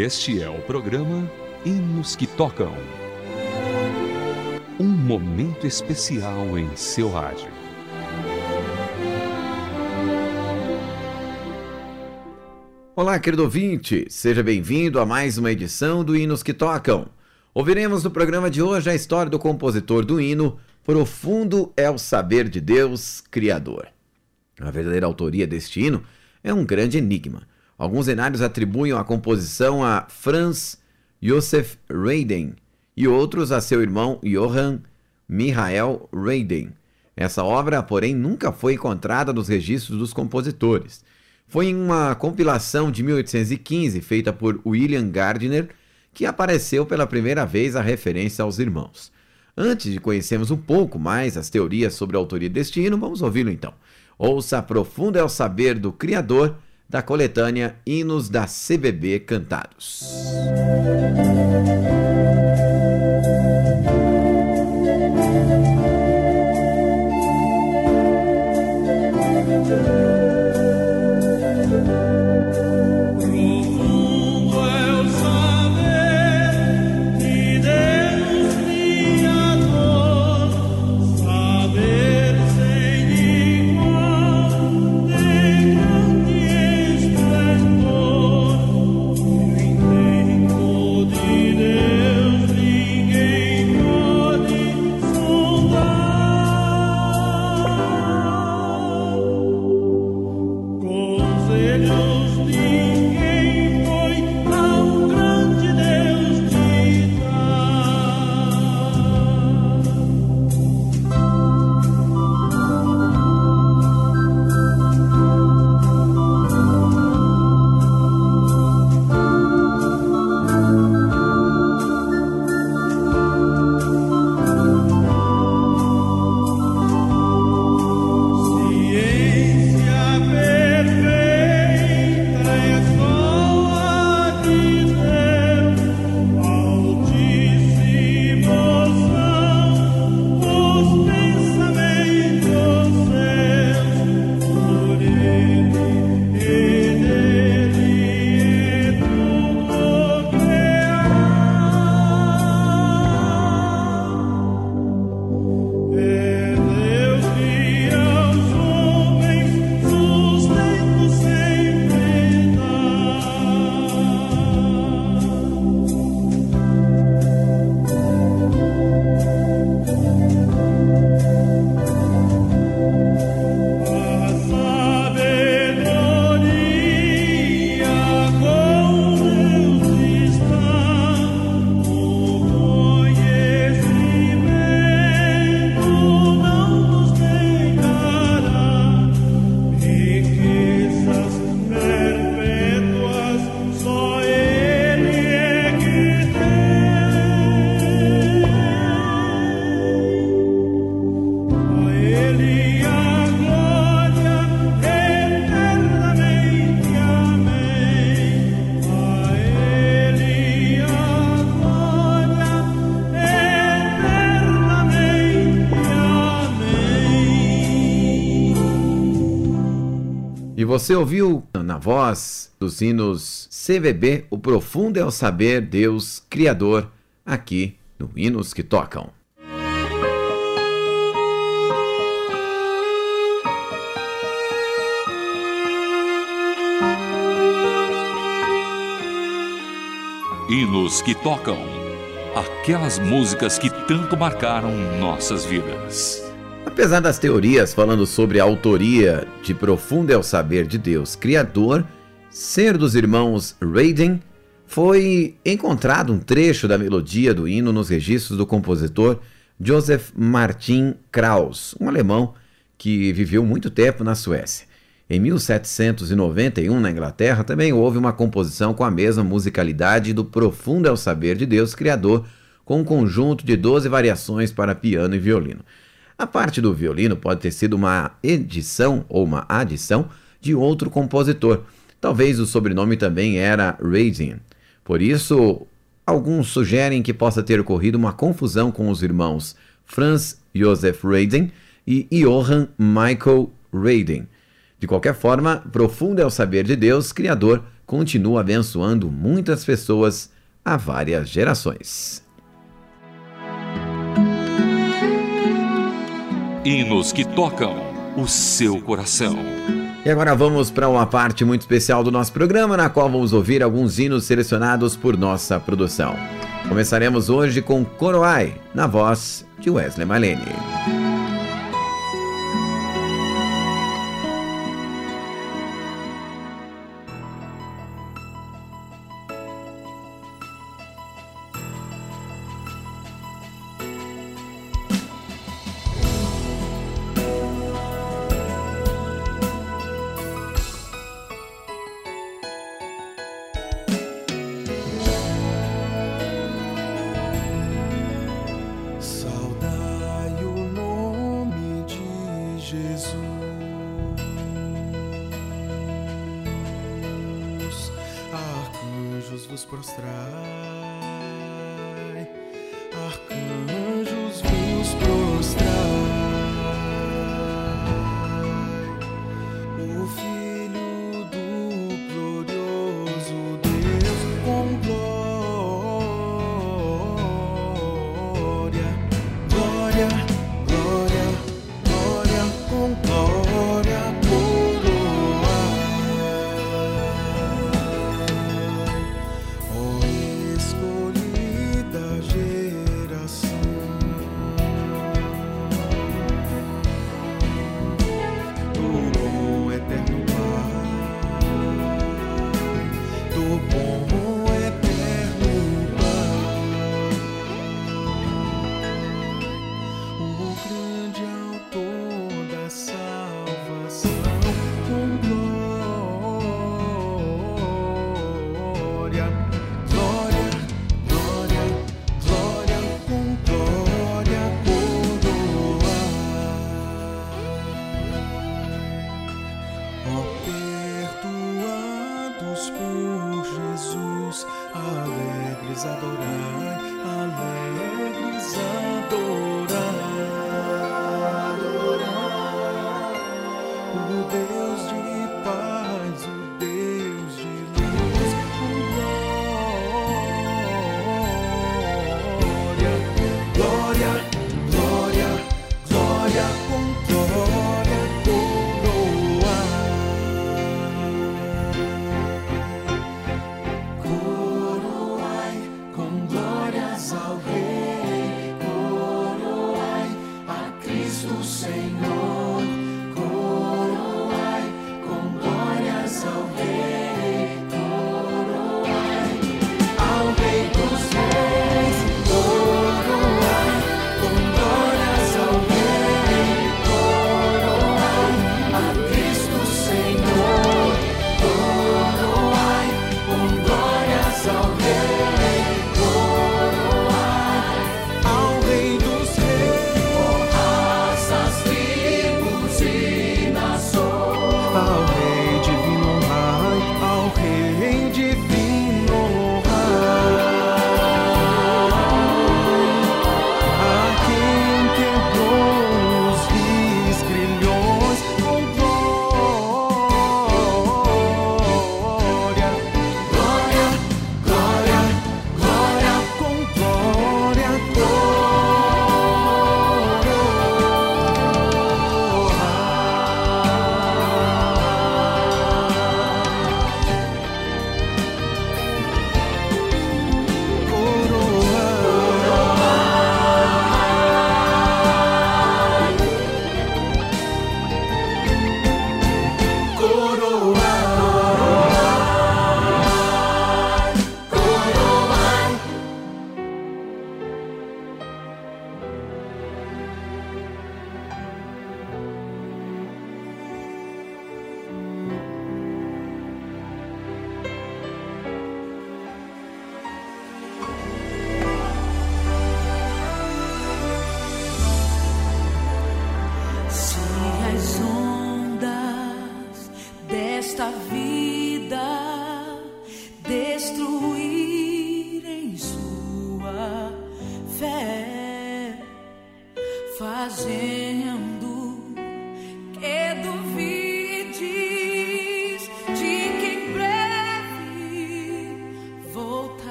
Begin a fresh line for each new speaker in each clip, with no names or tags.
Este é o programa Hinos que Tocam. Um momento especial em seu rádio.
Olá, querido ouvinte, seja bem-vindo a mais uma edição do Hinos que Tocam. Ouviremos no programa de hoje a história do compositor do hino Profundo é o Saber de Deus, Criador. A verdadeira autoria deste hino é um grande enigma. Alguns cenários atribuem a composição a Franz Josef Reyden e outros a seu irmão Johann Michael Reyden. Essa obra, porém, nunca foi encontrada nos registros dos compositores. Foi em uma compilação de 1815 feita por William Gardner que apareceu pela primeira vez a referência aos irmãos. Antes de conhecermos um pouco mais as teorias sobre a autoria deste hino, vamos ouvi-lo então. Ouça Profundo é o Saber do Criador, da coletânea Hinos da CBB Cantados. Você ouviu na voz dos hinos CVB, o profundo é o saber Deus Criador, aqui no Hinos que Tocam.
Hinos que tocam aquelas músicas que tanto marcaram nossas vidas.
Apesar das teorias falando sobre a autoria de Profundo é o Saber de Deus Criador, ser dos irmãos Raiden, foi encontrado um trecho da melodia do hino nos registros do compositor Joseph Martin Krauss, um alemão que viveu muito tempo na Suécia. Em 1791, na Inglaterra, também houve uma composição com a mesma musicalidade do Profundo é o Saber de Deus Criador, com um conjunto de 12 variações para piano e violino. A parte do violino pode ter sido uma edição ou uma adição de outro compositor. Talvez o sobrenome também era Radin. Por isso, alguns sugerem que possa ter ocorrido uma confusão com os irmãos Franz Josef Radin e Johann Michael Radin. De qualquer forma, profundo é o saber de Deus, Criador, continua abençoando muitas pessoas há várias gerações.
Hinos que tocam o seu coração.
E agora vamos para uma parte muito especial do nosso programa, na qual vamos ouvir alguns hinos selecionados por nossa produção. Começaremos hoje com Coroai, na voz de Wesley Malene.
Que duvides de quem breve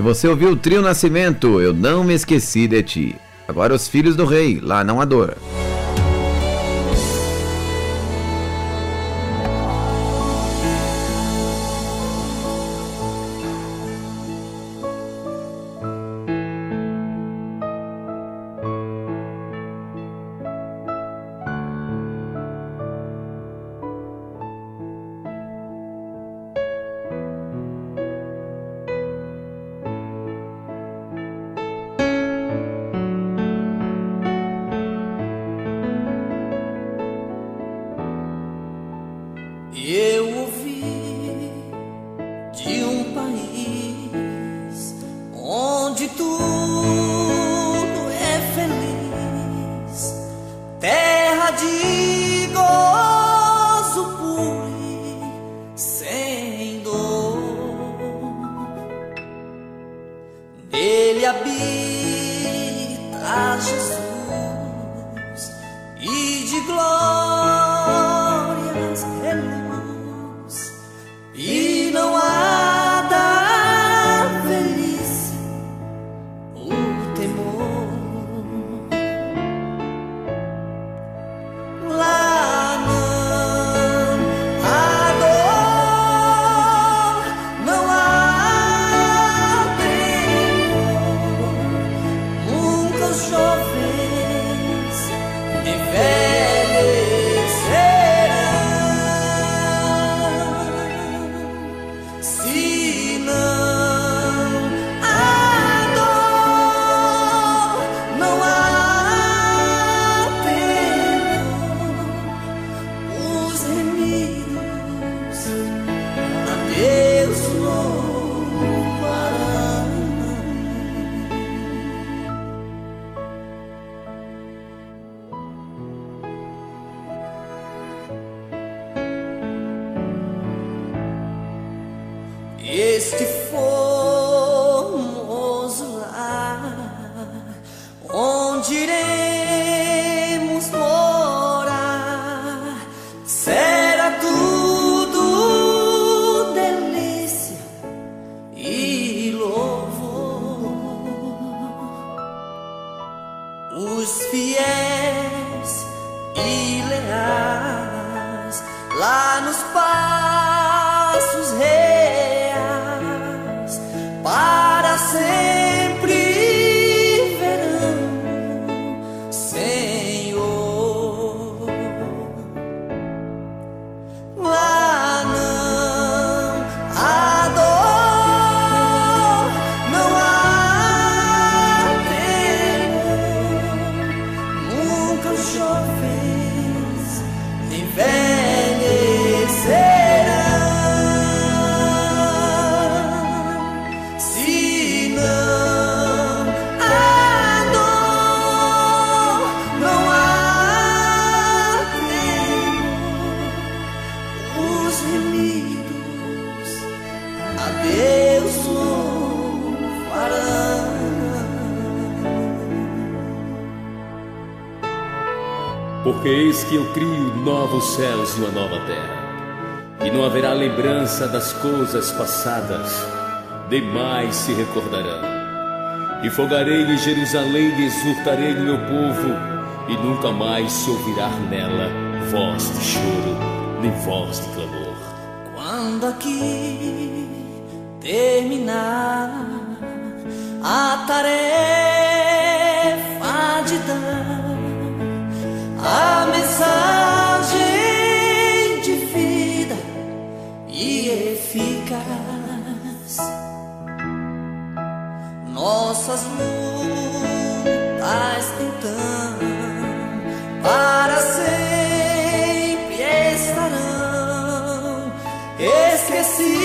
E
você ouviu o trio Nascimento, Eu Não Me Esqueci de Ti. Agora os filhos do rei, lá não
adora. Este
Porque eis que eu crio novos céus e uma nova terra, e não haverá lembrança das coisas passadas, demais se recordarão. E fogarei em Jerusalém e exultarei no meu povo, e nunca mais se ouvirá nela voz de choro, nem voz de clamor.
Quando aqui terminar a tarefa nossas lutas então para sempre estarão esquecidas.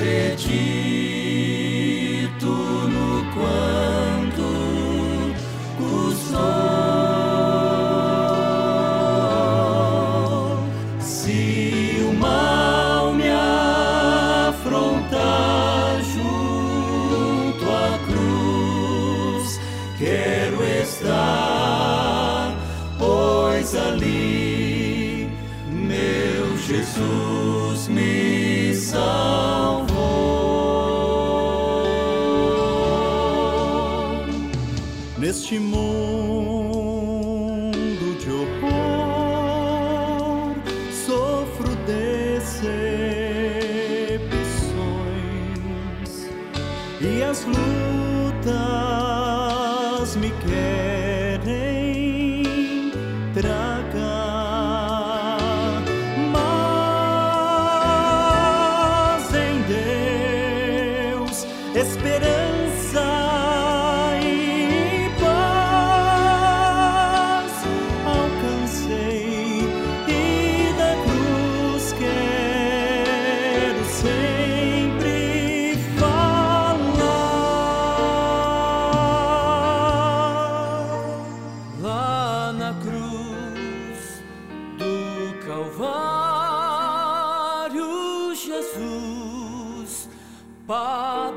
Acredito e as lutas me querem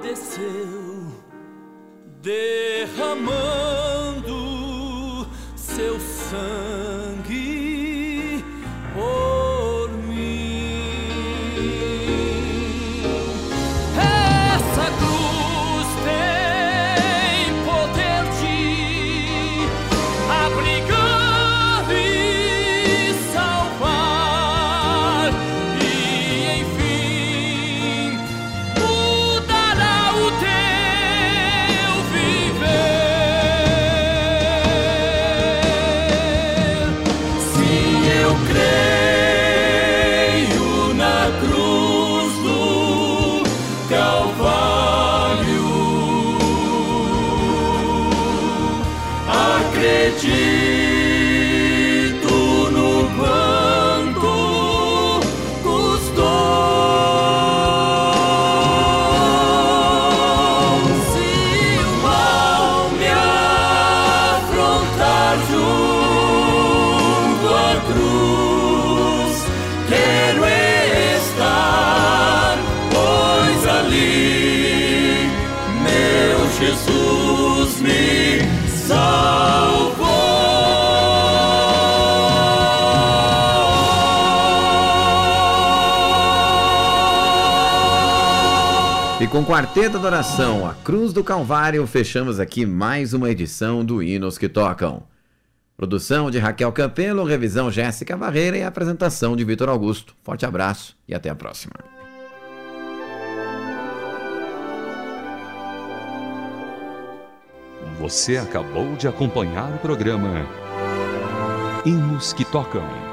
padeceu, derramando seu sangue Acredito
com Quarteto da Oração, a Cruz do Calvário, fechamos aqui mais uma edição do Hinos que Tocam. Produção de Raquel Campelo, revisão Jéssica Barreira e apresentação de Vitor Augusto. Forte abraço e até a próxima.
Você acabou de acompanhar o programa Hinos que Tocam.